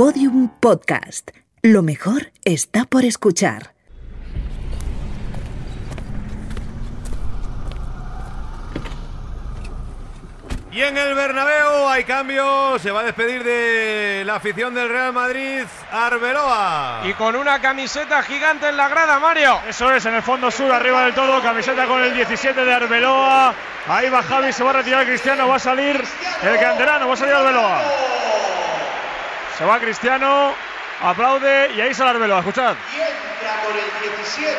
Podium Podcast. Lo mejor está por escuchar. Y en el Bernabéu hay cambio, se va a despedir de la afición del Real Madrid, Arbeloa. Y con una camiseta gigante en la grada, Mario. Eso es, en el fondo sur, arriba del todo, camiseta con el 17 de Arbeloa. Ahí va Javi, se va a retirar Cristiano, va a salir el canterano, va a salir Arbeloa. Se va Cristiano, aplaude y ahí sale Arbeloa, escuchad. Y entra por el 17,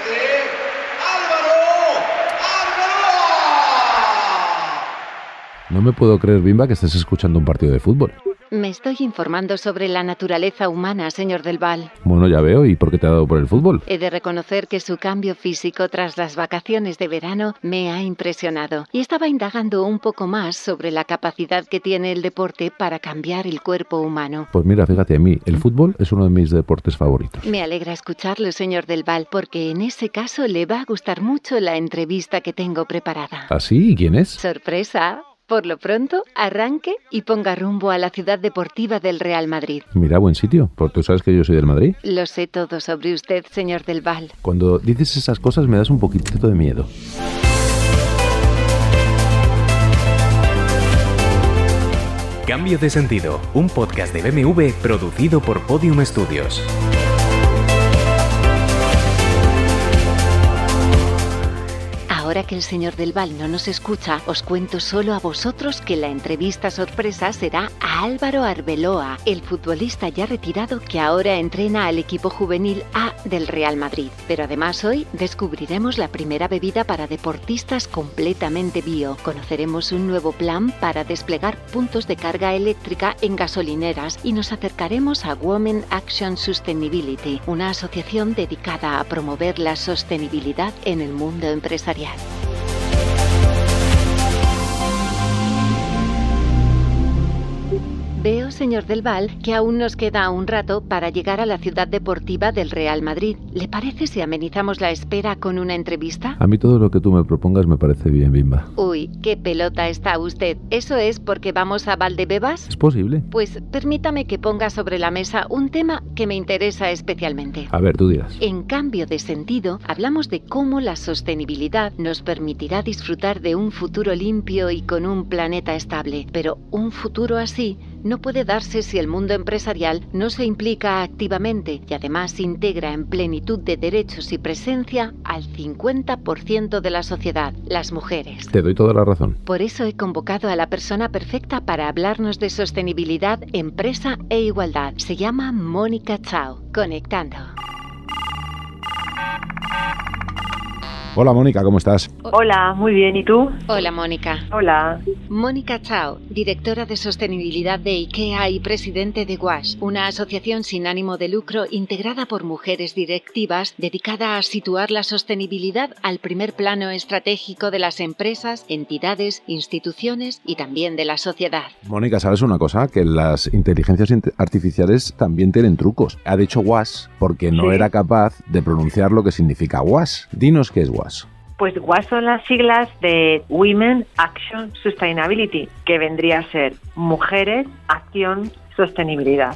Álvaro Arbeloa. No me puedo creer, Bimba, que estés escuchando un partido de fútbol. Me estoy informando sobre la naturaleza humana, señor Del Val. Bueno, ya veo. ¿Y por qué te ha dado por el fútbol? He de reconocer que su cambio físico tras las vacaciones de verano me ha impresionado y estaba indagando un poco más sobre la capacidad que tiene el deporte para cambiar el cuerpo humano. Pues mira, fíjate, a mí el fútbol es uno de mis deportes favoritos. Me alegra escucharlo, señor Del Val, porque en ese caso le va a gustar mucho la entrevista que tengo preparada. ¿Ah, sí? ¿Y quién es? Sorpresa. Por lo pronto, arranque y ponga rumbo a la ciudad deportiva del Real Madrid. Mira, buen sitio. Porque tú sabes que yo soy del Madrid. Lo sé todo sobre usted, señor Del Val. Cuando dices esas cosas me das un poquitito de miedo. Cambio de sentido, un podcast de BMW producido por Podium Studios. Ahora que el señor Del Val no nos escucha, os cuento solo a vosotros que la entrevista sorpresa será a Álvaro Arbeloa, el futbolista ya retirado que ahora entrena al equipo juvenil A del Real Madrid. Pero además hoy descubriremos la primera bebida para deportistas completamente bio. Conoceremos un nuevo plan para desplegar puntos de carga eléctrica en gasolineras y nos acercaremos a Women Action Sustainability, una asociación dedicada a promover la sostenibilidad en el mundo empresarial. Veo, señor Del Val, que aún nos queda un rato para llegar a la ciudad deportiva del Real Madrid. ¿Le parece si amenizamos la espera con una entrevista? A mí todo lo que tú me propongas me parece bien, Bimba. Uy, qué pelota está usted. ¿Eso es porque vamos a Valdebebas? ¿Es posible? Pues permítame que ponga sobre la mesa un tema que me interesa especialmente. A ver, tú dirás. En cambio de sentido, hablamos de cómo la sostenibilidad nos permitirá disfrutar de un futuro limpio y con un planeta estable. Pero un futuro así no puede darse si el mundo empresarial no se implica activamente y además integra en plenitud de derechos y presencia al 50% de la sociedad, las mujeres. Te doy toda la razón. Por eso he convocado a la persona perfecta para hablarnos de sostenibilidad, empresa e igualdad. Se llama Mónica Chao, conectando. Hola, Mónica, ¿cómo estás? Hola, muy bien. ¿Y tú? Hola, Mónica. Hola. Mónica Chao, directora de sostenibilidad de IKEA y presidente de WASH, una asociación sin ánimo de lucro integrada por mujeres directivas dedicada a situar la sostenibilidad al primer plano estratégico de las empresas, entidades, instituciones y también de la sociedad. Mónica, ¿sabes una cosa? Que las inteligencias int- artificiales también tienen trucos. Ha dicho WAS porque no Sí. era capaz de pronunciar lo que significa WAS. Dinos qué es Pues WAS son las siglas de Women Action Sustainability, que vendría a ser Mujeres, Acción, Sostenibilidad.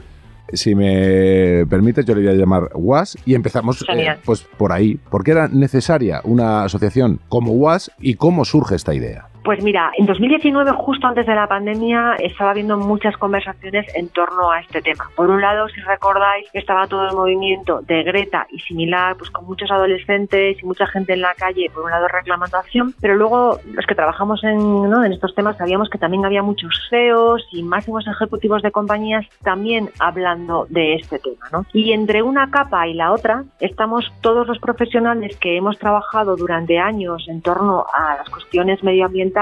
Si me permites, yo le voy a llamar WAS y empezamos eh, pues por ahí. ¿Por qué era necesaria una asociación como WAS y cómo surge esta idea? Pues mira, en 2019, justo antes de la pandemia, estaba habiendo muchas conversaciones en torno a este tema. Por un lado, si recordáis, estaba todo el movimiento de Greta y similar, pues con muchos adolescentes y mucha gente en la calle, por un lado reclamando acción, pero luego los que trabajamos en, ¿no? en estos temas sabíamos que también había muchos CEOs y máximos ejecutivos de compañías también hablando de este tema. ¿no? Y entre una capa y la otra, estamos todos los profesionales que hemos trabajado durante años en torno a las cuestiones medioambientales,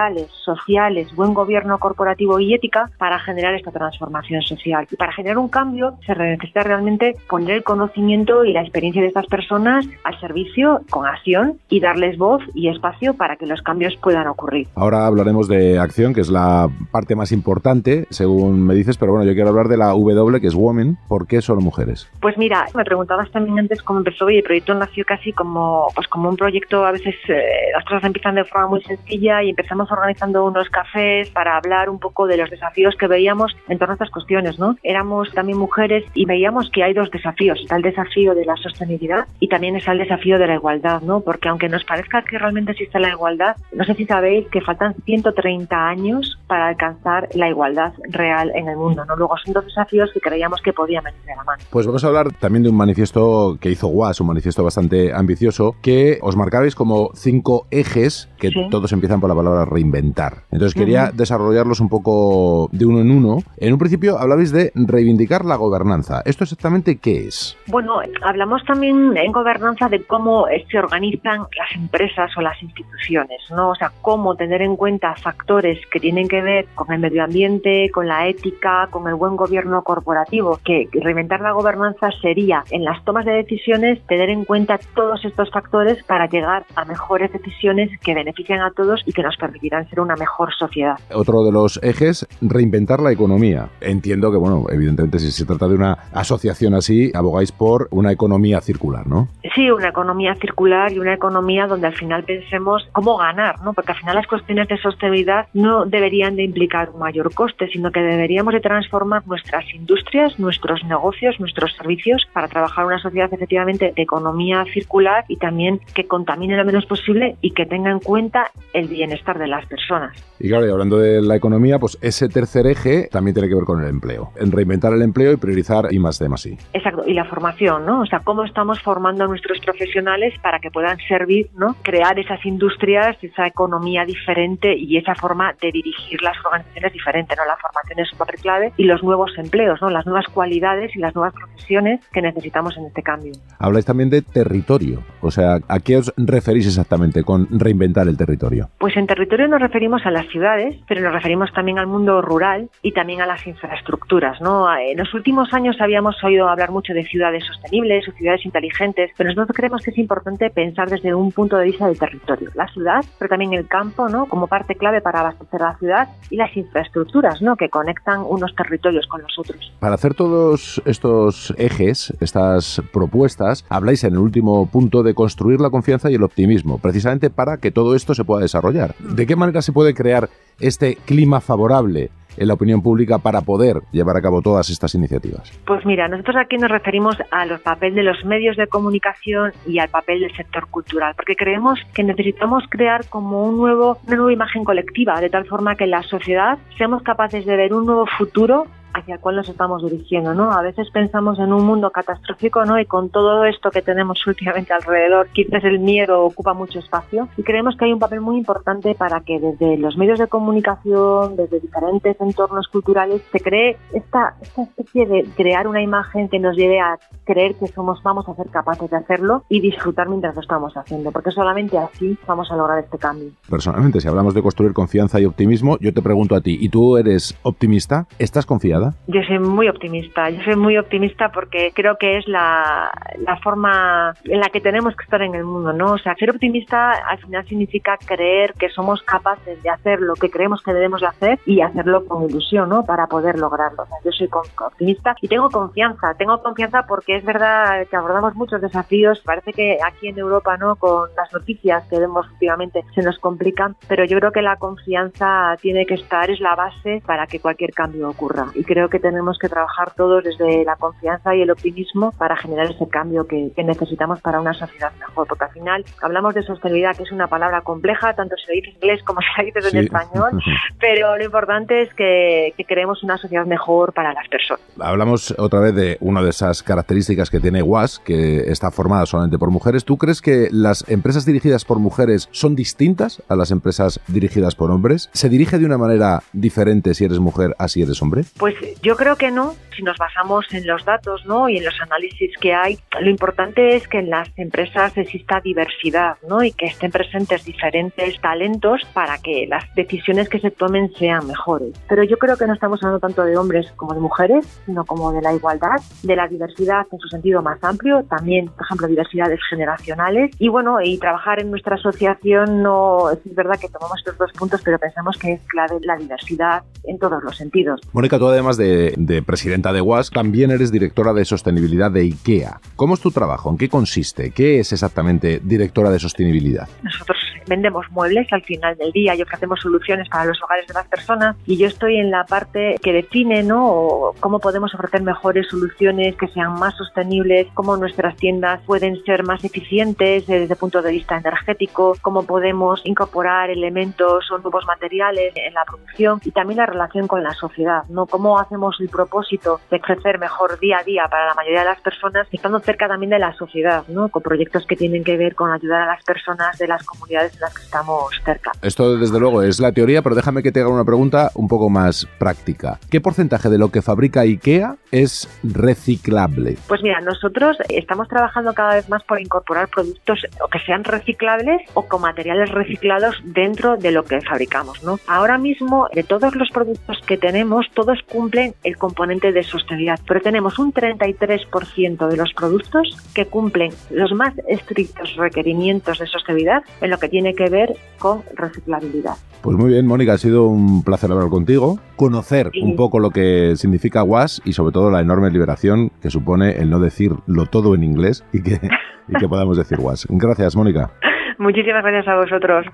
sociales, buen gobierno corporativo y ética para generar esta transformación social. Y para generar un cambio se necesita realmente poner el conocimiento y la experiencia de estas personas al servicio con acción y darles voz y espacio para que los cambios puedan ocurrir. Ahora hablaremos de acción, que es la parte más importante, según me dices, pero bueno, yo quiero hablar de la W, que es Women. ¿Por qué solo mujeres? Pues mira, me preguntabas también antes cómo empezó y el proyecto nació casi como, pues como un proyecto, a veces eh, las cosas empiezan de forma muy sencilla y empezamos organizando unos cafés para hablar un poco de los desafíos que veíamos en torno a estas cuestiones, ¿no? Éramos también mujeres y veíamos que hay dos desafíos, está el desafío de la sostenibilidad y también está el desafío de la igualdad, ¿no? Porque aunque nos parezca que realmente existe la igualdad, no sé si sabéis que faltan 130 años para alcanzar la igualdad real en el mundo, ¿no? Luego son dos desafíos que creíamos que podían venir de la mano. Pues vamos a hablar también de un manifiesto que hizo WAS, un manifiesto bastante ambicioso, que os marcabais como cinco ejes que Sí. todos empiezan por la palabra reinventar. Entonces quería desarrollarlos un poco de uno en uno. En un principio hablabais de reivindicar la gobernanza. ¿Esto exactamente qué es? Bueno, hablamos también en gobernanza de cómo se organizan las empresas o las instituciones, ¿no? O sea, cómo tener en cuenta factores que tienen que ver con el medio ambiente, con la ética, con el buen gobierno corporativo, que reinventar la gobernanza sería en las tomas de decisiones tener en cuenta todos estos factores para llegar a mejores decisiones que benefician a todos y que nos permitirán ser una mejor sociedad. Otro de los ejes, reinventar la economía. Entiendo que, bueno, evidentemente si se trata de una asociación así, abogáis por una economía circular, ¿no? Sí, una economía circular y una economía donde al final pensemos cómo ganar, ¿no? Porque al final las cuestiones de sostenibilidad no deberían de implicar un mayor coste, sino que deberíamos de transformar nuestras industrias, nuestros negocios, nuestros servicios para trabajar una sociedad efectivamente de economía circular y también que contamine lo menos posible y que tenga en cuenta el bienestar de las personas. Y claro, y hablando de la economía, pues ese tercer eje también tiene que ver con el empleo. En reinventar el empleo y priorizar I más D más I. Exacto, y la formación, ¿no? O sea, cómo estamos formando a nuestros profesionales para que puedan servir, ¿no? Crear esas industrias, esa economía diferente y esa forma de dirigir las organizaciones diferente, ¿no? La formación es un papel clave y los nuevos empleos, ¿no? Las nuevas cualidades y las nuevas profesiones que necesitamos en este cambio. Habláis también de territorio. O sea, ¿a qué os referís exactamente con reinventar el territorio? Pues en territorio nos referimos a las ciudades, pero nos referimos también al mundo rural y también a las infraestructuras, ¿no? En los últimos años habíamos oído hablar mucho de ciudades sostenibles o ciudades inteligentes, pero nosotros creemos que es importante pensar desde un punto de vista del territorio, la ciudad, pero también el campo, ¿no? Como parte clave para abastecer a la ciudad y las infraestructuras, ¿no? Que conectan unos territorios con los otros. Para hacer todos estos ejes, estas propuestas, habláis en el último punto de construir la confianza y el optimismo, precisamente para que todo esto se pueda desarrollar. ¿De qué manera se puede crear este clima favorable en la opinión pública para poder llevar a cabo todas estas iniciativas? Pues mira, nosotros aquí nos referimos al papel de los medios de comunicación y al papel del sector cultural, porque creemos que necesitamos crear como un nuevo, una nueva imagen colectiva, de tal forma que en la sociedad seamos capaces de ver un nuevo futuro hacia el cual nos estamos dirigiendo, ¿no? A veces pensamos en un mundo catastrófico, ¿no? Y con todo esto que tenemos últimamente alrededor, quizás el miedo ocupa mucho espacio y creemos que hay un papel muy importante para que desde los medios de comunicación, desde diferentes entornos culturales, se cree esta, esta especie de crear una imagen que nos lleve a creer que somos, vamos a ser capaces de hacerlo y disfrutar mientras lo estamos haciendo, porque solamente así vamos a lograr este cambio. Personalmente, si hablamos de construir confianza y optimismo, yo te pregunto a ti, ¿y tú eres optimista? ¿Estás confiada? Yo soy muy optimista, yo soy muy optimista porque creo que es la, la forma en la que tenemos que estar en el mundo, ¿no? O sea, ser optimista al final significa creer que somos capaces de hacer lo que creemos que debemos de hacer y hacerlo con ilusión, ¿no? Para poder lograrlo. O sea, yo soy optimista y tengo confianza, tengo confianza porque es verdad que abordamos muchos desafíos, parece que aquí en Europa, ¿no? Con las noticias que vemos últimamente se nos complican, pero yo creo que la confianza tiene que estar, es la base para que cualquier cambio ocurra. Y creo que tenemos que trabajar todos desde la confianza y el optimismo para generar ese cambio que, que necesitamos para una sociedad mejor. Porque al final hablamos de sostenibilidad, que es una palabra compleja, tanto se dice en inglés como se dice Sí. en español, pero lo importante es que, que creemos una sociedad mejor para las personas. Hablamos otra vez de una de esas características que tiene WAS, que está formada solamente por mujeres. ¿Tú crees que las empresas dirigidas por mujeres son distintas a las empresas dirigidas por hombres? ¿Se dirige de una manera diferente si eres mujer a si eres hombre? Pues yo creo que no, si nos basamos en los datos ¿no? y en los análisis que hay. Lo importante es que en las empresas exista diversidad ¿no? y que estén presentes diferentes talentos para que las decisiones que se tomen sean mejores. Pero yo creo que no estamos hablando tanto de hombres como de mujeres, sino como de la igualdad, de la diversidad en su sentido más amplio, también, por ejemplo, diversidades generacionales. Y bueno, y trabajar en nuestra asociación no es verdad que tomamos estos dos puntos, pero pensamos que es clave la diversidad en todos los sentidos. Mónica, tú además de, de presidenta de WAS, también eres directora de sostenibilidad de IKEA. ¿Cómo es tu trabajo? ¿En qué consiste? ¿Qué es exactamente directora de sostenibilidad? Nosotros vendemos muebles al final del día y ofrecemos soluciones para los hogares de las personas y yo estoy en la parte que define ¿no? cómo podemos ofrecer mejores soluciones que sean más sostenibles, cómo nuestras tiendas pueden ser más eficientes desde el punto de vista energético, cómo podemos incorporar elementos o nuevos materiales en la producción y también la relación con la sociedad, ¿no? Cómo hacemos el propósito de crecer mejor día a día para la mayoría de las personas, estando cerca también de la sociedad, ¿no? Con proyectos que tienen que ver con ayudar a las personas de las comunidades en las que estamos cerca. Esto desde luego es la teoría, pero déjame que te haga una pregunta un poco más práctica. ¿Qué porcentaje de lo que fabrica IKEA es reciclable? Pues mira, nosotros estamos trabajando cada vez más por incorporar productos o que sean reciclables o con materiales reciclados dentro de lo que fabricamos, ¿no? Ahora mismo de todos los productos que tenemos, todos cumplen el componente de sostenibilidad, pero tenemos un 33% de los productos que cumplen los más estrictos requerimientos de sostenibilidad en lo que tiene que ver con reciclabilidad. Pues muy bien, Mónica, ha sido un placer hablar contigo, conocer un poco lo que significa WAS y sobre todo la enorme liberación que supone el no decirlo todo en inglés y que, y que podamos decir WAS. Gracias, Mónica. Muchísimas gracias a vosotros.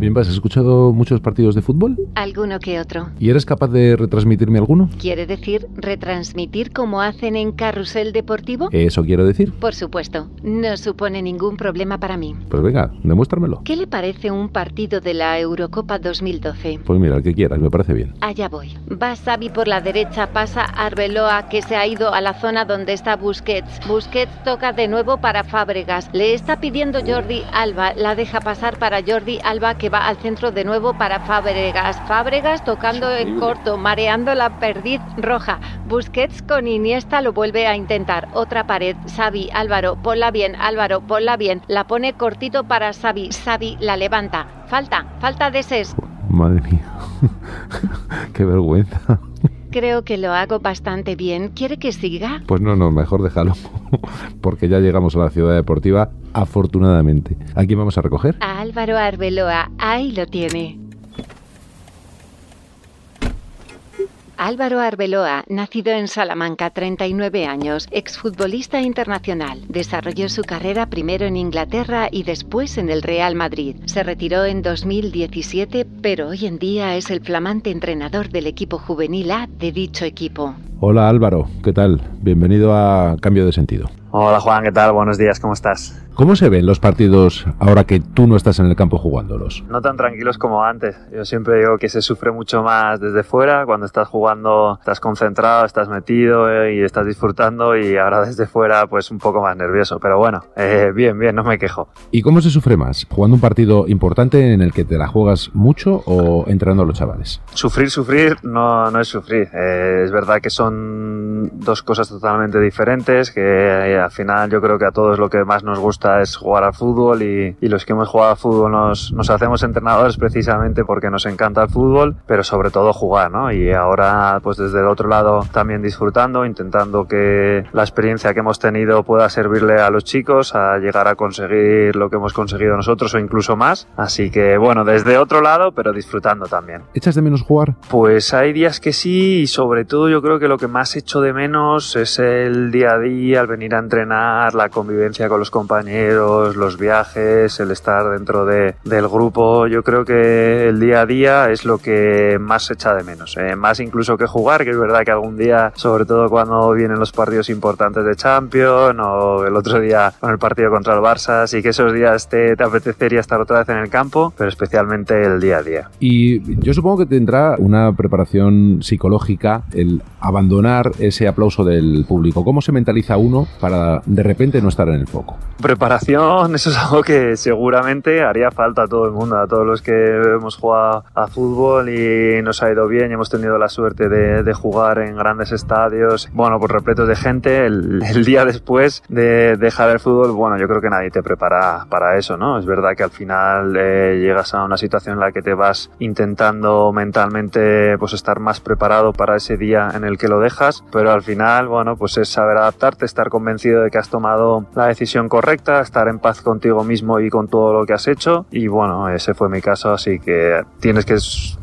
Bien, ¿has escuchado muchos partidos de fútbol? Alguno que otro. ¿Y eres capaz de retransmitirme alguno? ¿Quiere decir retransmitir como hacen en Carrusel Deportivo? Eso quiero decir. Por supuesto, no supone ningún problema para mí. Pues venga, demuéstramelo. ¿Qué le parece un partido de la Eurocopa 2012? Pues mira, el que quieras, me parece bien. Allá voy. Va Xavi por la derecha, pasa Arbeloa que se ha ido a la zona donde está Busquets. Busquets toca de nuevo para Fábregas. Le está pidiendo Jordi Alba, la deja pasar para Jordi Alba que va al centro de nuevo para Fábregas. Fábregas tocando en corto, mareando la perdiz roja. Busquets con Iniesta lo vuelve a intentar. Otra pared. Xavi, Álvaro, ponla bien. Álvaro, ponla bien. La pone cortito para Xavi. Xavi la levanta. Falta, falta de ses. Madre mía. Qué vergüenza. Creo que lo hago bastante bien. ¿Quiere que siga? Pues no, no, mejor déjalo. Porque ya llegamos a la ciudad deportiva, afortunadamente. ¿A quién vamos a recoger? A Álvaro Arbeloa. Ahí lo tiene. Álvaro Arbeloa, nacido en Salamanca, 39 años, exfutbolista internacional. Desarrolló su carrera primero en Inglaterra y después en el Real Madrid. Se retiró en 2017, pero hoy en día es el flamante entrenador del equipo juvenil A de dicho equipo. Hola Álvaro, ¿qué tal? Bienvenido a Cambio de Sentido. Hola Juan, ¿qué tal? Buenos días, ¿cómo estás? ¿Cómo se ven los partidos ahora que tú no estás en el campo jugándolos? No tan tranquilos como antes. Yo siempre digo que se sufre mucho más desde fuera. Cuando estás jugando, estás concentrado, estás metido eh, y estás disfrutando. Y ahora desde fuera, pues un poco más nervioso. Pero bueno, eh, bien, bien, no me quejo. ¿Y cómo se sufre más? ¿Jugando un partido importante en el que te la juegas mucho o entrenando a los chavales? Sufrir, sufrir no, no es sufrir. Eh, es verdad que son dos cosas totalmente diferentes. Que al final yo creo que a todos lo que más nos gusta es jugar al fútbol y, y, los que hemos jugado al fútbol nos, nos, hacemos entrenadores precisamente porque nos encanta el fútbol, pero sobre todo jugar, ¿no? Y ahora pues desde el otro lado también disfrutando, intentando que la experiencia que hemos tenido pueda servirle a los chicos a llegar a conseguir lo que hemos conseguido nosotros o incluso más. Así que bueno, desde otro lado, pero disfrutando también. ¿Echas de menos jugar? Pues hay días que sí y sobre todo yo creo que lo que más echo de menos es el día a día, el venir a entrenar, la convivencia con los compañeros, los viajes, el estar dentro de, del grupo. Yo creo que el día a día es lo que más se echa de menos, ¿eh? más incluso que jugar, que es verdad que algún día, sobre todo cuando vienen los partidos importantes de Champions o el otro día con el partido contra el Barça, sí que esos días te, te apetecería estar otra vez en el campo, pero especialmente el día a día. Y yo supongo que tendrá una preparación psicológica el abandonar ese aplauso del público. ¿Cómo se mentaliza uno para de repente no estar en el foco? Preparación, eso es algo que seguramente haría falta a todo el mundo, a todos los que hemos jugado a fútbol y nos ha ido bien y hemos tenido la suerte de, de jugar en grandes estadios, bueno, pues repletos de gente. El, el, día después de dejar el fútbol, bueno, yo creo que nadie te prepara para eso, ¿no? Es verdad que al final eh, llegas a una situación en la que te vas intentando mentalmente pues estar más preparado para ese día en el que lo dejas, pero al final, bueno, pues es saber adaptarte, estar convencido de que has tomado la decisión correcta estar en paz contigo mismo y con todo lo que has hecho. Y bueno, ese fue mi caso, así que tienes que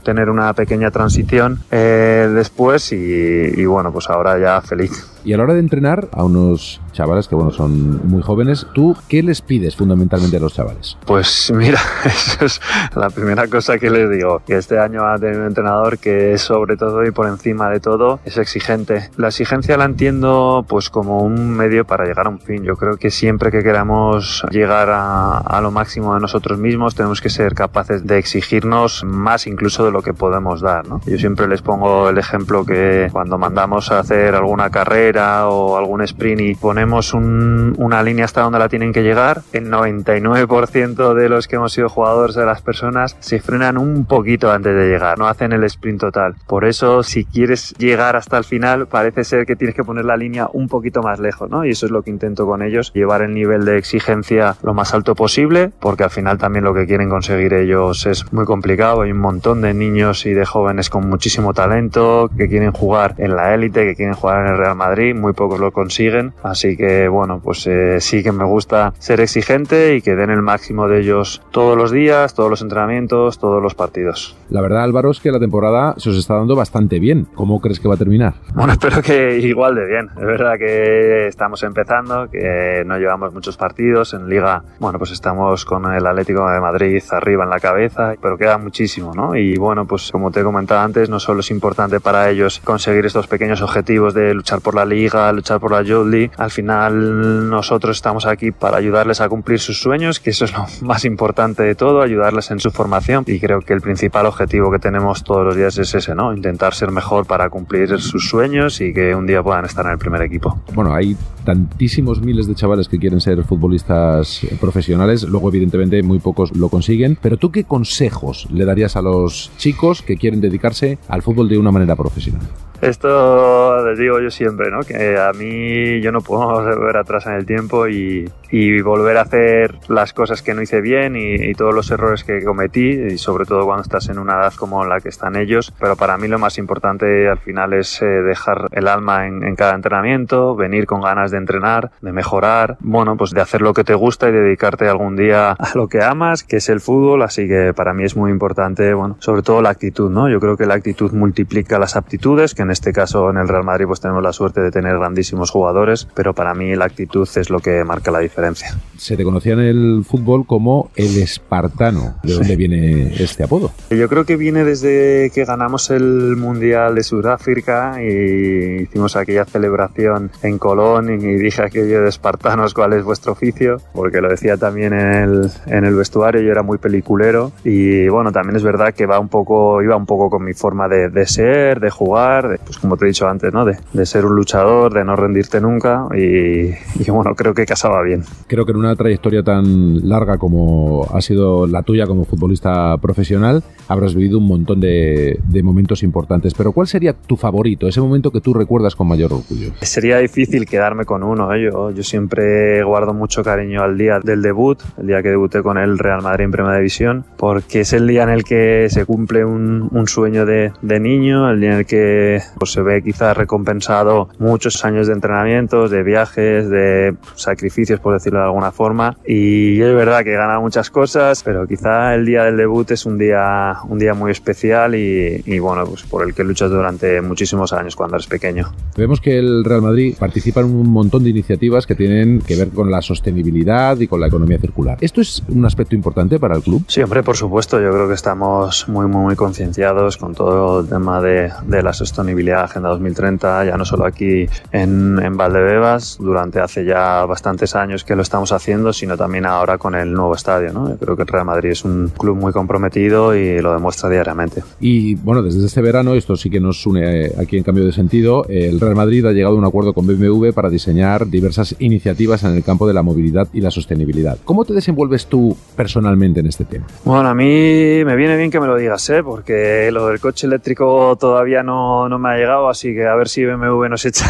tener una pequeña transición eh, después y bueno, pues ahora ya feliz. Y a la hora de entrenar a unos chavales que bueno son muy jóvenes, ¿tú qué les pides fundamentalmente a los chavales? Pues mira, eso es la primera cosa que les digo, que este año ha tenido un entrenador que es sobre todo y por encima de todo es exigente. La exigencia la entiendo pues como un medio para llegar a un fin. Yo creo que siempre que queramos llegar a, a lo máximo de nosotros mismos tenemos que ser capaces de exigirnos más incluso de lo que podemos dar. ¿no? Yo siempre les pongo el ejemplo que cuando mandamos a hacer alguna carrera o algún sprint y ponemos una línea hasta donde la tienen que llegar, el 99% de los que hemos sido jugadores de las personas se frenan un poquito antes de llegar, no hacen el sprint total. Por eso, si quieres llegar hasta el final, parece ser que tienes que poner la línea un poquito más lejos, ¿no? Y eso es lo que intento con ellos, llevar el nivel de exigencia lo más alto posible, porque al final también lo que quieren conseguir ellos es muy complicado. Hay un montón de niños y de jóvenes con muchísimo talento que quieren jugar en la élite, que quieren jugar en el Real Madrid muy pocos lo consiguen, así que bueno, pues eh, sí que me gusta ser exigente y que den el máximo de ellos todos los días, todos los entrenamientos, todos los partidos. La verdad, Álvaro, es que la temporada se os está dando bastante bien. ¿Cómo crees que va a terminar? Bueno, espero que igual de bien. Es verdad que estamos empezando, que no llevamos muchos partidos en Liga. Bueno, pues estamos con el Atlético de Madrid arriba en la cabeza, pero queda muchísimo, ¿no? Y bueno, pues como te he comentado antes, no solo es importante para ellos conseguir estos pequeños objetivos de luchar por la Liga, luchar por la Youth al final nosotros estamos aquí para ayudarles a cumplir sus sueños, que eso es lo más importante de todo, ayudarles en su formación y creo que el principal objetivo objetivo que tenemos todos los días es ese, ¿no? Intentar ser mejor para cumplir sus sueños y que un día puedan estar en el primer equipo. Bueno, hay tantísimos miles de chavales que quieren ser futbolistas profesionales, luego evidentemente muy pocos lo consiguen, pero tú qué consejos le darías a los chicos que quieren dedicarse al fútbol de una manera profesional? Esto les digo yo siempre, ¿no? Que a mí yo no puedo volver atrás en el tiempo y, y volver a hacer las cosas que no hice bien y, todos los errores que cometí y sobre todo cuando estás en una edad como la que están ellos. Pero para mí lo más importante al final es eh, dejar el alma en, en, cada entrenamiento, venir con ganas de entrenar, de mejorar, bueno, pues de hacer lo que te gusta y dedicarte algún día a lo que amas, que es el fútbol. Así que para mí es muy importante, bueno, sobre todo la actitud, ¿no? Yo creo que la actitud multiplica las aptitudes, que en este caso en el Real Madrid pues tenemos la suerte de tener grandísimos jugadores, pero para mí la actitud es lo que marca la diferencia. Se te conocía en el fútbol como el espartano. ¿De dónde viene este apodo? Yo creo que viene desde que ganamos el Mundial de Sudáfrica y hicimos aquella celebración en Colón y dije aquello de espartanos, ¿cuál es vuestro oficio? Porque lo decía también en el, en el vestuario, yo era muy peliculero y bueno, también es verdad que va un poco, iba un poco con mi forma de, de ser, de jugar, de, pues como te he dicho antes, ¿no? De, de, ser un luchador, de no rendirte nunca y, y, bueno, creo que casaba bien. Creo que en una trayectoria tan larga como ha sido la tuya como futbolista profesional, habrás vivido un montón de, de momentos importantes, pero ¿cuál sería tu favorito, ese momento que tú recuerdas con mayor orgullo? Sería difícil quedarme con uno, ¿eh? yo, yo siempre guardo mucho cariño al día del debut, el día que debuté con el Real Madrid en Primera División, porque es el día en el que se cumple un, un sueño de, de niño, el día en el que pues se ve quizás recompensado muchos años de entrenamientos, de viajes, de sacrificios, por decirlo de alguna forma. Y es verdad que gana muchas cosas, pero quizá el día del debut es un día, un día muy especial y, y bueno, pues por el que luchas durante muchísimos años cuando eres pequeño. Vemos que el Real Madrid participa en un montón de iniciativas que tienen que ver con la sostenibilidad y con la economía circular. ¿Esto es un aspecto importante para el club? Sí, hombre, por supuesto. Yo creo que estamos muy, muy, muy concienciados con todo el tema de, de la sostenibilidad Agenda 2030, ya no solo aquí en, en Valdebebas, durante hace ya bastantes años que lo estamos haciendo, sino también ahora con el nuevo estadio. ¿no? Yo creo que el Real Madrid es un club muy comprometido y lo demuestra diariamente. Y bueno, desde este verano, esto sí que nos une aquí en cambio de sentido, el Real Madrid ha llegado a un acuerdo con BMW para diseñar diversas iniciativas en el campo de la movilidad y la sostenibilidad. ¿Cómo te desenvuelves tú personalmente en este tema? Bueno, a mí me viene bien que me lo digas, ¿eh? porque lo del coche eléctrico todavía no, no me me ha llegado, así que a ver si BMW nos echa,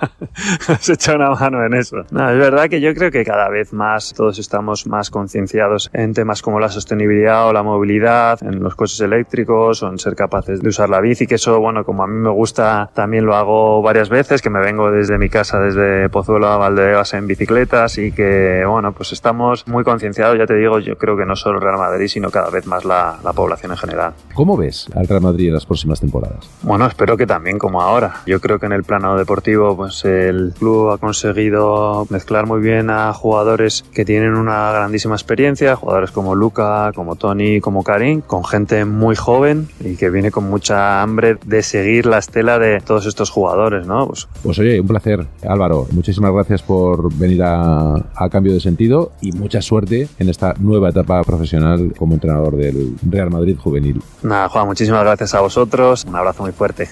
nos echa una mano en eso. No, es verdad que yo creo que cada vez más todos estamos más concienciados en temas como la sostenibilidad o la movilidad, en los coches eléctricos o en ser capaces de usar la bici, que eso, bueno, como a mí me gusta, también lo hago varias veces, que me vengo desde mi casa, desde Pozuelo a Valdebebas en bicicletas y que, bueno, pues estamos muy concienciados, ya te digo, yo creo que no solo el Real Madrid, sino cada vez más la, la población en general. ¿Cómo ves al Real Madrid en las próximas temporadas? Bueno, espero que también como ahora. Yo creo que en el plano deportivo, pues el club ha conseguido mezclar muy bien a jugadores que tienen una grandísima experiencia, jugadores como Luca, como Tony, como Karim, con gente muy joven y que viene con mucha hambre de seguir la estela de todos estos jugadores, ¿no? Pues, pues oye, un placer, Álvaro. Muchísimas gracias por venir a, a Cambio de Sentido y mucha suerte en esta nueva etapa profesional como entrenador del Real Madrid Juvenil. Nada, Juan, muchísimas gracias a vosotros. Un abrazo muy fuerte.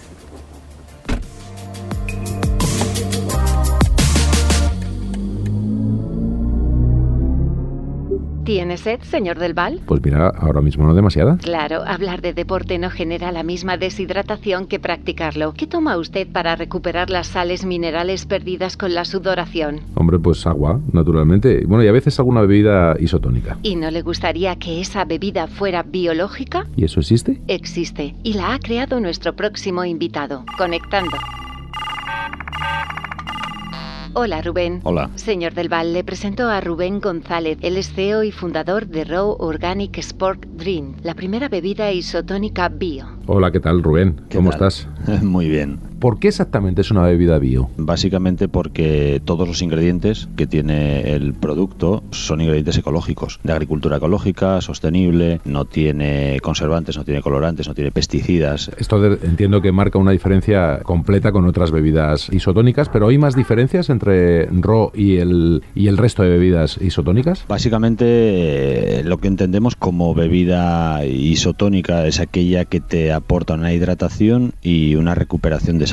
¿Tiene sed, señor Del Val? Pues mira, ahora mismo no demasiada. Claro, hablar de deporte no genera la misma deshidratación que practicarlo. ¿Qué toma usted para recuperar las sales minerales perdidas con la sudoración? Hombre, pues agua, naturalmente. Bueno, y a veces alguna bebida isotónica. ¿Y no le gustaría que esa bebida fuera biológica? ¿Y eso existe? Existe, y la ha creado nuestro próximo invitado. Conectando. Hola Rubén. Hola. Señor Del Val, le presento a Rubén González. Él es CEO y fundador de Raw Organic Sport Drink, la primera bebida isotónica bio. Hola, ¿qué tal Rubén? ¿Cómo estás? Muy bien. ¿Por qué exactamente es una bebida bio? Básicamente porque todos los ingredientes que tiene el producto son ingredientes ecológicos, de agricultura ecológica, sostenible, no tiene conservantes, no tiene colorantes, no tiene pesticidas. Esto entiendo que marca una diferencia completa con otras bebidas isotónicas, pero ¿hay más diferencias entre RO y el, y el resto de bebidas isotónicas? Básicamente eh, lo que entendemos como bebida isotónica es aquella que te aporta una hidratación y una recuperación de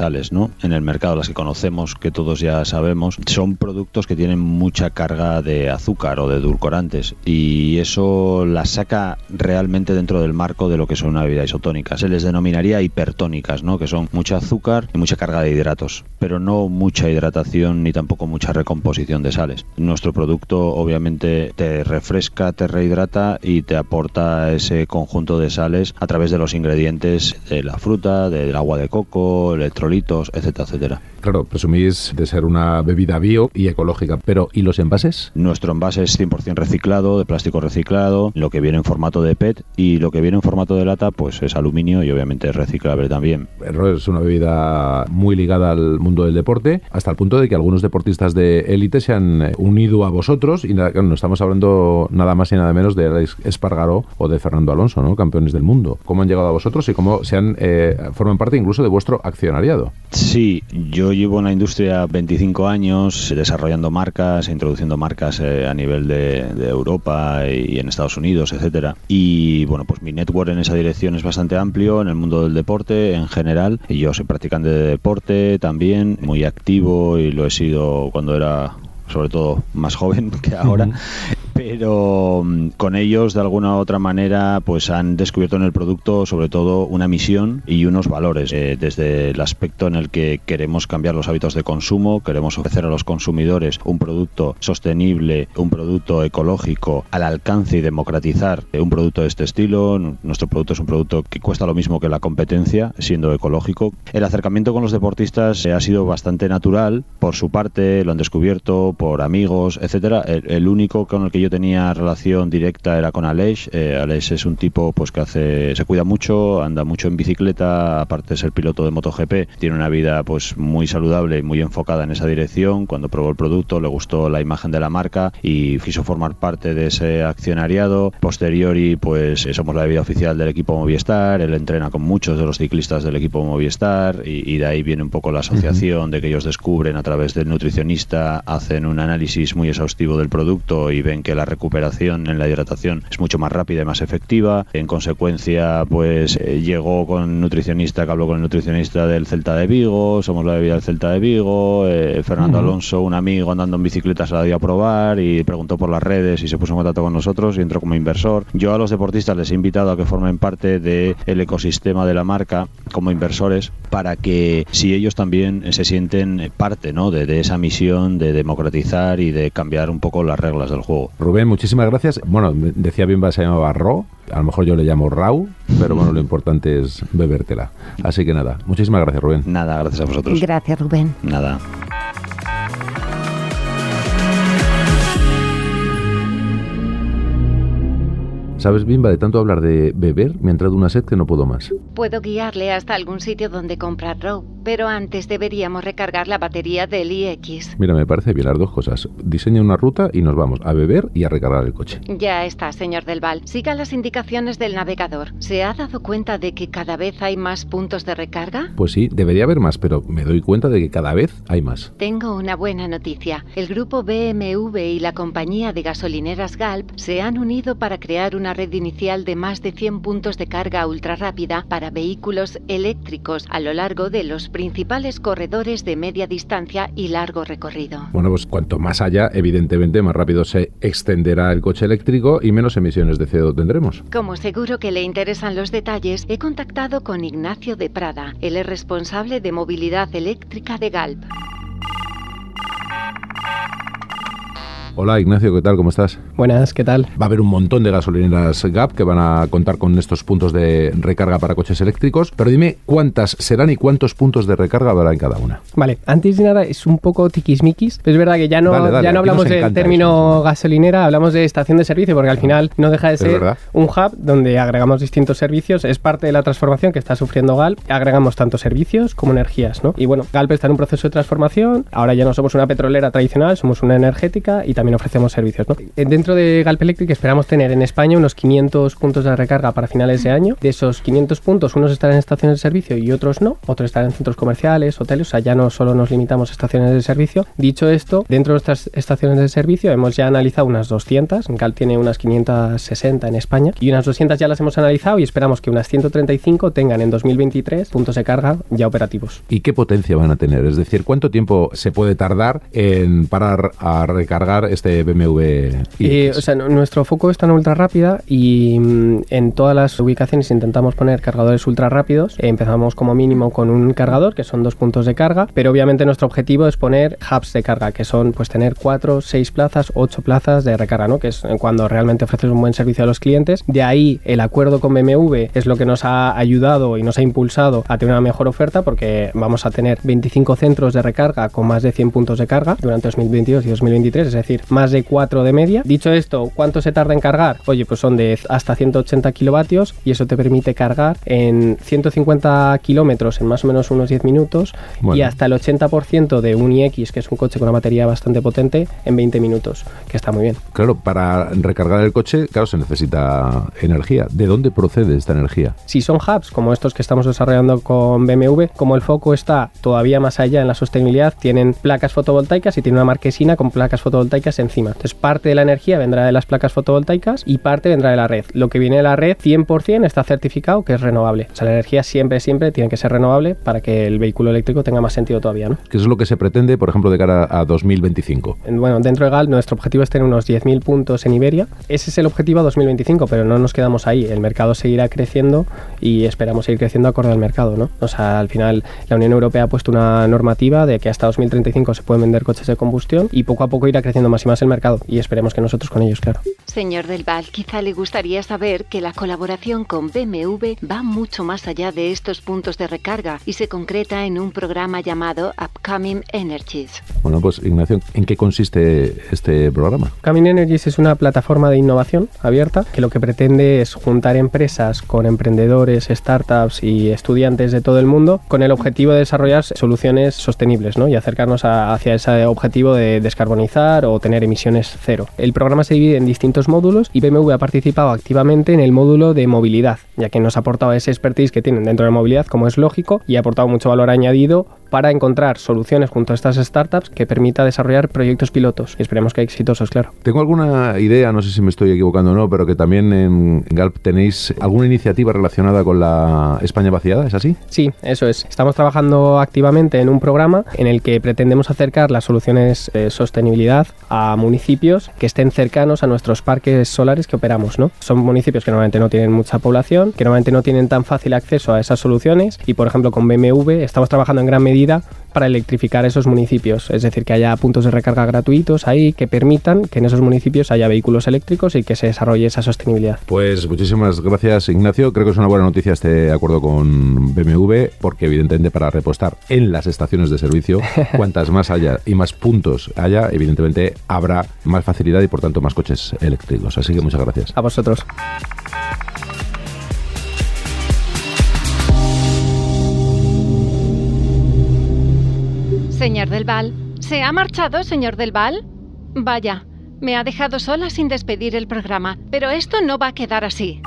En el mercado, las que conocemos, que todos ya sabemos, son productos que tienen mucha carga de azúcar o de edulcorantes y eso las saca realmente dentro del marco de lo que son una bebida isotónica. Se les denominaría hipertónicas. Que son mucho azúcar y mucha carga de hidratos, pero no mucha hidratación ni tampoco mucha recomposición de sales. Nuestro producto obviamente te refresca, te rehidrata y te aporta ese conjunto de sales a través de los ingredientes de la fruta, del agua de coco, etcétera, etcétera. Claro, presumís de ser una bebida bio y ecológica, pero ¿y los envases? Nuestro envase es 100% reciclado, de plástico reciclado, lo que viene en formato de PET y lo que viene en formato de lata pues es aluminio y obviamente es reciclable también. Es una bebida muy ligada al mundo del deporte, hasta el punto de que algunos deportistas de élite se han unido a vosotros y no estamos hablando nada más y nada menos de Alex Espargaró o de Fernando Alonso, ¿no? campeones del mundo. ¿Cómo han llegado a vosotros y cómo se han eh, forman parte incluso de vuestro accionariado? Sí, yo llevo en la industria 25 años desarrollando marcas, introduciendo marcas eh, a nivel de, Europa y en Estados Unidos, etcétera. Y bueno, pues mi network en esa dirección es bastante amplio en el mundo del deporte en general. Yo soy practicante de deporte también, muy activo y lo he sido cuando era sobre todo más joven que ahora, pero mm, con ellos de alguna u otra manera pues han descubierto en el producto sobre todo una misión y unos valores eh, desde el aspecto en el que queremos cambiar los hábitos de consumo, queremos ofrecer a los consumidores un producto sostenible, un producto ecológico al alcance y democratizar eh, un producto de este estilo. Nuestro producto es un producto que cuesta lo mismo que la competencia, siendo ecológico. El acercamiento con los deportistas eh, ha sido bastante natural, por su parte lo han descubierto por amigos, etcétera. El, único con el que yo tenía relación directa era con Aleix. Eh, Aleix es un tipo pues que hace, se cuida mucho, anda mucho en bicicleta, aparte de ser piloto de MotoGP, tiene una vida pues muy saludable y muy enfocada en esa dirección. Cuando probó el producto le gustó la imagen de la marca y quiso formar parte de ese accionariado. Posteriori pues somos la bebida oficial del equipo Movistar, él entrena con muchos de los ciclistas del equipo Movistar y, de ahí viene un poco la asociación de que ellos descubren a través del nutricionista, hacen un análisis muy exhaustivo del producto y ven que la recuperación en la hidratación es mucho más rápida y más efectiva. En consecuencia, pues eh, llegó con nutricionista que habló con el nutricionista del Celta de Vigo, somos la bebida del Celta de Vigo, eh, Fernando Alonso, un amigo andando en bicicleta se la dio a probar y preguntó por las redes y se puso en contacto con nosotros y entró como inversor. Yo a los deportistas les he invitado a que formen parte del ecosistema de la marca como inversores para que si ellos también se sienten parte ¿no? de, de esa misión de democratizar y de cambiar un poco las reglas del juego. Rubén, muchísimas gracias. Bueno, decía Bimba se llamaba Ro, a lo mejor yo le llamo Rau, pero bueno, lo importante es bebértela. Así que nada, muchísimas gracias Rubén. Nada, gracias a vosotros. Gracias, Rubén. Nada. ¿Sabes, Bimba, de tanto hablar de beber, me ha entrado una sed que no puedo más. Puedo guiarle hasta algún sitio donde comprar Row, pero antes deberíamos recargar la batería del iX. Mira, me parece bien las dos cosas. Diseña una ruta y nos vamos a beber y a recargar el coche. Ya está, señor Del Val. Siga las indicaciones del navegador. ¿Se ha dado cuenta de que cada vez hay más puntos de recarga? Pues sí, debería haber más, pero me doy cuenta de que cada vez hay más. Tengo una buena noticia. El grupo BMW y la compañía de gasolineras Galp se han unido para crear una red inicial de más de 100 puntos de carga ultra rápida para vehículos eléctricos a lo largo de los principales corredores de media distancia y largo recorrido. Bueno, pues cuanto más haya, evidentemente más rápido se extenderá el coche eléctrico y menos emisiones de CO2 tendremos. Como seguro que le interesan los detalles, he contactado con Ignacio de Prada. Él es responsable de movilidad eléctrica de Galp. Hola Ignacio, ¿qué tal? ¿Cómo estás? Buenas, ¿qué tal? Va a haber un montón de gasolineras GAP que van a contar con estos puntos de recarga para coches eléctricos, pero dime cuántas serán y cuántos puntos de recarga habrá en cada una. Vale, antes de nada es un poco tiquismiquis. Es verdad que ya no, Dale, dale, ya no hablamos del término gasolinera, hablamos de estación de servicio, porque al final no deja de ser un hub donde agregamos distintos servicios. Es parte de la transformación que está sufriendo Galp. Agregamos tanto servicios como energías, ¿no? Y bueno, Galp está en un proceso de transformación. Ahora ya no somos una petrolera tradicional, somos una energética y también ofrecemos servicios, ¿no? Eh, Dentro de Galp Electric esperamos tener en España unos 500 puntos de recarga para finales de año. De esos 500 puntos, unos estarán en estaciones de servicio y otros no. Otros estarán en centros comerciales, hoteles. O sea, ya no solo nos limitamos a estaciones de servicio. Dicho esto, dentro de nuestras estaciones de servicio hemos ya analizado unas 200. Galp tiene unas 560 en España. Y unas 200 ya las hemos analizado y esperamos que unas 135 tengan en 2023 puntos de carga ya operativos. ¿Y qué potencia van a tener? Es decir, ¿cuánto tiempo se puede tardar en parar a recargar este BMW? Eh, o sea, n- nuestro foco es tan ultra rápida y mm, en todas las ubicaciones intentamos poner cargadores ultra rápidos. Empezamos como mínimo con un cargador, que son dos puntos de carga, pero obviamente nuestro objetivo es poner hubs de carga, que son pues tener cuatro, seis plazas, ocho plazas de recarga, ¿no? Que es cuando realmente ofreces un buen servicio a los clientes. De ahí el acuerdo con BMW es lo que nos ha ayudado y nos ha impulsado a tener una mejor oferta porque vamos a tener 25 centros de recarga con más de 100 puntos de carga durante 2022 y 2023, es decir, más de 4 de media. Dicho esto, ¿cuánto se tarda en cargar? Oye, pues son de hasta 180 kilovatios y eso te permite cargar en 150 kilómetros en más o menos unos 10 minutos Bueno. y hasta el 80% de un iX, que es un coche con una batería bastante potente, en 20 minutos, que está muy bien. Claro, para recargar el coche, claro, se necesita energía. ¿De dónde procede esta energía? Si son hubs como estos que estamos desarrollando con BMW, como el foco está todavía más allá en la sostenibilidad, tienen placas fotovoltaicas y tienen una marquesina con placas fotovoltaicas encima. Entonces, parte de la energía vendrá de las placas fotovoltaicas y parte vendrá de la red. Lo que viene de la red, 100% está certificado que es renovable. O sea, la energía siempre, siempre tiene que ser renovable para que el vehículo eléctrico tenga más sentido todavía, ¿no? ¿Qué es lo que se pretende, por ejemplo, de cara a 2025? En- Bueno, dentro de GAL nuestro objetivo es tener unos 10.000 puntos en Iberia. Ese es el objetivo a 2025, pero no nos quedamos ahí. El mercado seguirá creciendo y esperamos seguir creciendo acorde al mercado, ¿no? O sea, al final la Unión Europea ha puesto una normativa de que hasta 2035 se pueden vender coches de combustión y poco a poco irá creciendo más y más el mercado y esperemos que nosotros con ellos, claro. Señor Del Val, quizá le gustaría saber que la colaboración con BMW va mucho más allá de estos puntos de recarga y se concreta en un programa llamado Upcoming Energies. Bueno, pues Ignacio, ¿en qué consiste este programa? Camin Energies es una plataforma de innovación abierta que lo que pretende es juntar empresas con emprendedores, startups y estudiantes de todo el mundo con el objetivo de desarrollar soluciones sostenibles ¿no? y acercarnos a- hacia ese objetivo de descarbonizar o tener emisiones cero. El programa se divide en distintos módulos y BMW ha participado activamente en el módulo de movilidad, ya que nos ha aportado ese expertise que tienen dentro de movilidad, como es lógico, y ha aportado mucho valor añadido para encontrar soluciones junto a estas startups que permita desarrollar proyectos pilotos y esperemos que exitosos, claro. Tengo alguna idea, no sé si me estoy equivocando o no, pero que también en Galp tenéis alguna iniciativa relacionada con la España vaciada, ¿es así? Sí, eso es. Estamos trabajando activamente en un programa en el que pretendemos acercar las soluciones de sostenibilidad a municipios que estén cercanos a nuestros parques solares que operamos, ¿no? Son municipios que normalmente no tienen mucha población, que normalmente no tienen tan fácil acceso a esas soluciones y, por ejemplo, con BMW estamos trabajando en gran medida para electrificar esos municipios, es decir, que haya puntos de recarga gratuitos ahí que permitan que en esos municipios haya vehículos eléctricos y que se desarrolle esa sostenibilidad. Pues muchísimas gracias Ignacio, creo que es una buena noticia este acuerdo con BMW porque evidentemente para repostar en las estaciones de servicio, cuantas más haya y más puntos haya, evidentemente habrá más facilidad y por tanto más coches eléctricos. Así que muchas gracias. A vosotros. Señor del Val, ¿se ha marchado, señor del Val? Vaya, me ha dejado sola sin despedir el programa, pero esto no va a quedar así.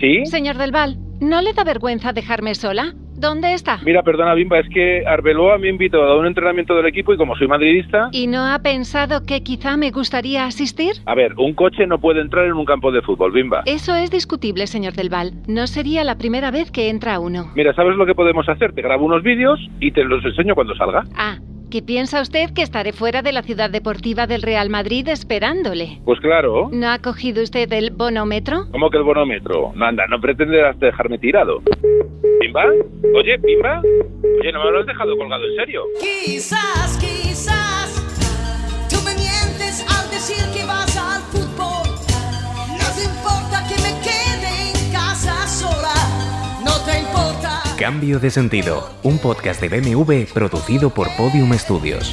¿Sí? Señor del Val, ¿no le da vergüenza dejarme sola? ¿Dónde está? Mira, perdona, Bimba, es que Arbeloa me invitó a un entrenamiento del equipo y como soy madridista... ¿Y no ha pensado que quizá me gustaría asistir? A ver, un coche no puede entrar en un campo de fútbol, Bimba. Eso es discutible, señor del Val. No sería la primera vez que entra uno. Mira, ¿sabes lo que podemos hacer? Te grabo unos vídeos y te los enseño cuando salga. Ah, ¿qué piensa usted que estaré fuera de la ciudad deportiva del Real Madrid esperándole? Pues claro. ¿No ha cogido usted el bonómetro? ¿Cómo que el bonómetro? No, anda, no pretenderás dejarme tirado. ¿Bimba? Oye, Bimba. Oye, no me lo has dejado colgado, en serio. Quizás, quizás, tú me mientes al decir que vas al fútbol. No te importa que me quede en casa sola. No te importa. Cambio de sentido, un podcast de BMW producido por Podium Studios.